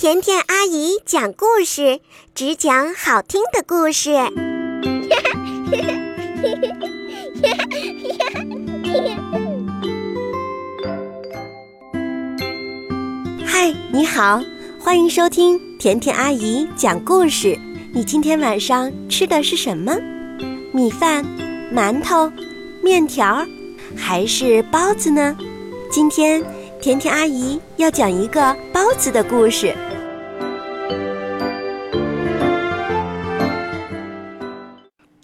甜甜阿姨讲故事，只讲好听的故事。嗨，你好，欢迎收听甜甜阿姨讲故事。你今天晚上吃的是什么？米饭、馒头、面条，还是包子呢？今天甜甜阿姨要讲一个包子的故事。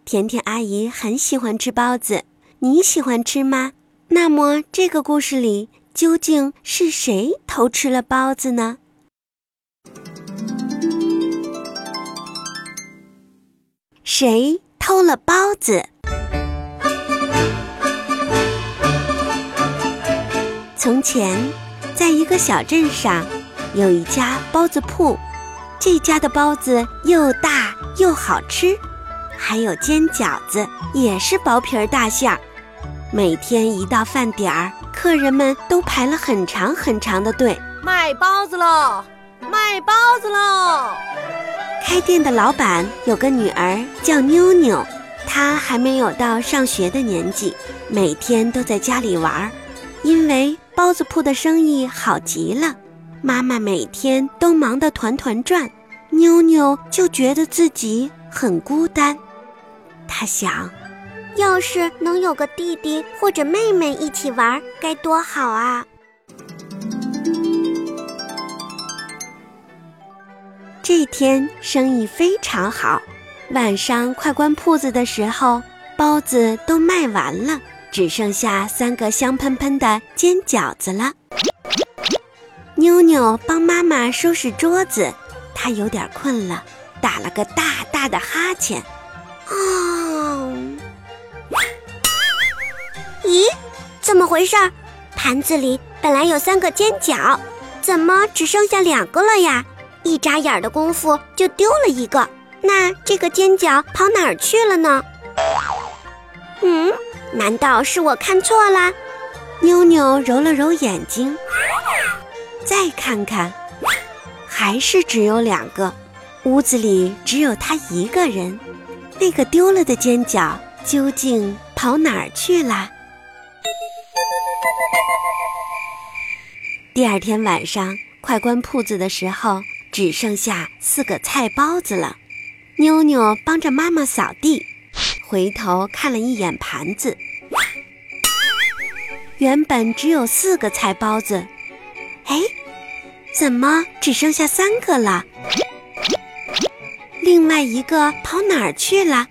甜甜阿姨很喜欢吃包子，你喜欢吃吗？那么这个故事里究竟是谁偷吃了包子呢？谁偷了包子？从前，在一个小镇上，有一家包子铺，这家的包子又大又好吃。还有煎饺子，也是薄皮儿大馅儿。每天一到饭点儿，客人们都排了很长很长的队。卖包子喽！卖包子喽！开店的老板有个女儿叫妞妞，她还没有到上学的年纪，每天都在家里玩儿。因为包子铺的生意好极了，妈妈每天都忙得团团转，妞妞就觉得自己很孤单。他想，要是能有个弟弟或者妹妹一起玩，该多好啊！这天生意非常好，晚上快关铺子的时候，包子都卖完了，只剩下三个香喷喷的煎饺子了。妞妞帮妈妈收拾桌子，她有点困了，打了个大大的哈欠。哦，咦，怎么回事？盘子里本来有三个尖角，怎么只剩下两个了呀？一眨眼的功夫就丢了一个，那这个尖角跑哪儿去了呢？嗯，难道是我看错了？妞妞揉了揉眼睛，再看看，还是只有两个，屋子里只有他一个人。那个丢了的尖角究竟跑哪儿去了？第二天晚上快关铺子的时候，只剩下四个菜包子了。妞妞帮着妈妈扫地，回头看了一眼盘子，原本只有四个菜包子，哎，怎么只剩下三个了？另外一个跑哪儿去了？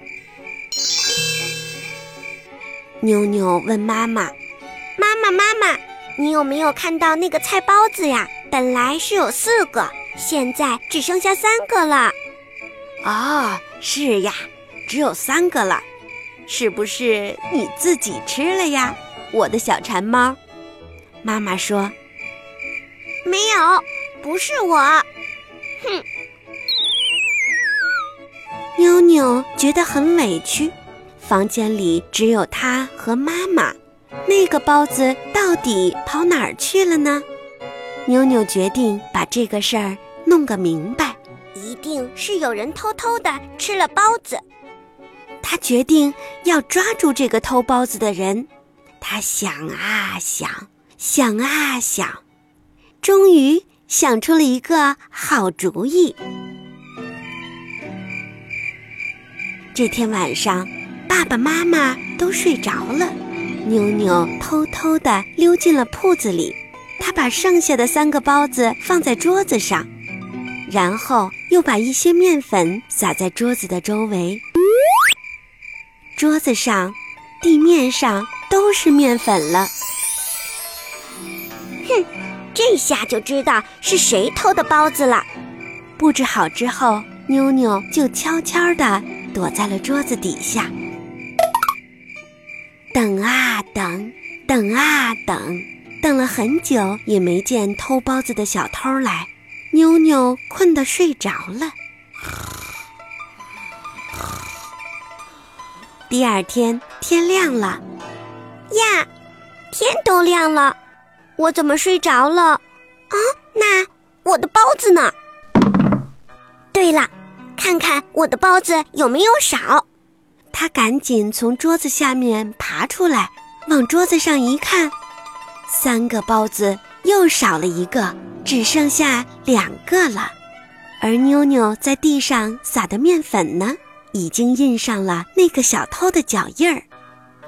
妞妞问妈妈：“妈妈，妈妈，你有没有看到那个菜包子呀？本来是有四个，现在只剩下三个了。”“哦，是呀，只有三个了。是不是你自己吃了呀，我的小馋猫？”妈妈说：“没有，不是我。”哼。妞妞觉得很委屈，房间里只有她和妈妈，那个包子到底跑哪儿去了呢？妞妞决定把这个事儿弄个明白，一定是有人偷偷的吃了包子。她决定要抓住这个偷包子的人。她想啊想，想啊想，终于想出了一个好主意。这天晚上，爸爸妈妈都睡着了，妞妞偷偷地溜进了铺子里。她把剩下的三个包子放在桌子上，然后又把一些面粉撒在桌子的周围。桌子上、地面上都是面粉了。哼，这下就知道是谁偷的包子了。布置好之后，妞妞就悄悄地。躲在了桌子底下，等啊等，等啊等，等了很久也没见偷包子的小偷来，妞妞困得睡着了。第二天天亮了，呀，天都亮了，我怎么睡着了？啊，那我的包子呢？对了，看看我的包子有没有少。他赶紧从桌子下面爬出来，往桌子上一看，三个包子又少了一个，只剩下两个了。而妞妞在地上撒的面粉呢，已经印上了那个小偷的脚印儿。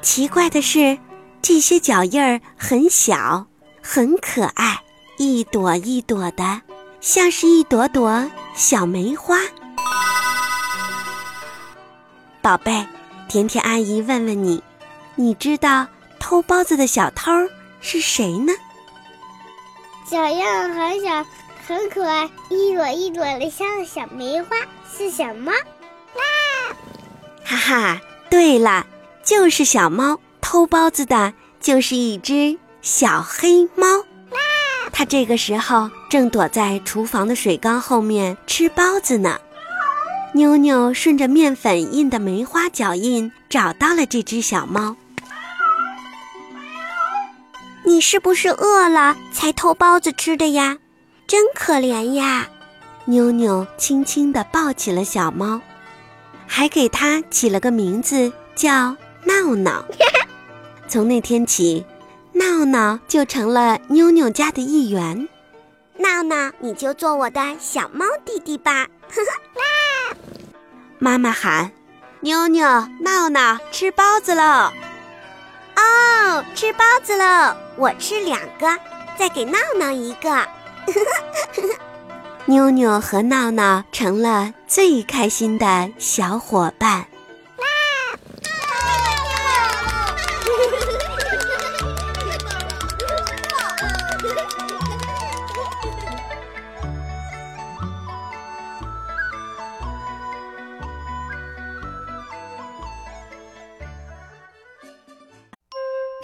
奇怪的是，这些脚印儿很小，很可爱，一朵一朵的，像是一朵朵小梅花。宝贝，甜甜阿姨问问你，你知道偷包子的小偷是谁呢？小样很小，很可爱，一朵一朵的，像小梅花，是小猫？啦！哈哈，对了，就是小猫。偷包子的就是一只小黑猫。啦！它这个时候正躲在厨房的水缸后面吃包子呢。妞妞顺着面粉印的梅花脚印找到了这只小猫。你是不是饿了才偷包子吃的呀？真可怜呀！妞妞轻轻地抱起了小猫，还给它起了个名字叫闹闹。从那天起，闹闹就成了妞妞家的一员。闹闹，你就做我的小猫弟弟吧！呵呵啦！妈妈喊：“妞妞、闹闹吃包子喽！”哦，吃包子喽！我吃两个，再给闹闹一个。妞妞和闹闹成了最开心的小伙伴。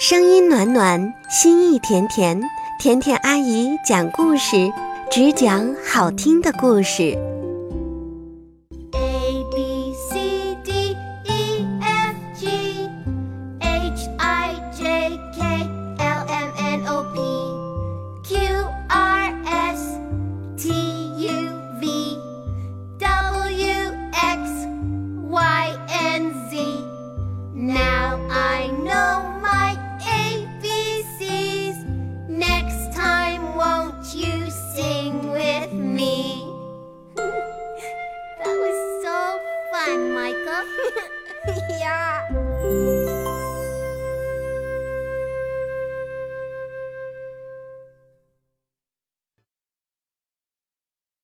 声音暖暖，心意甜甜，甜甜阿姨讲故事，只讲好听的故事。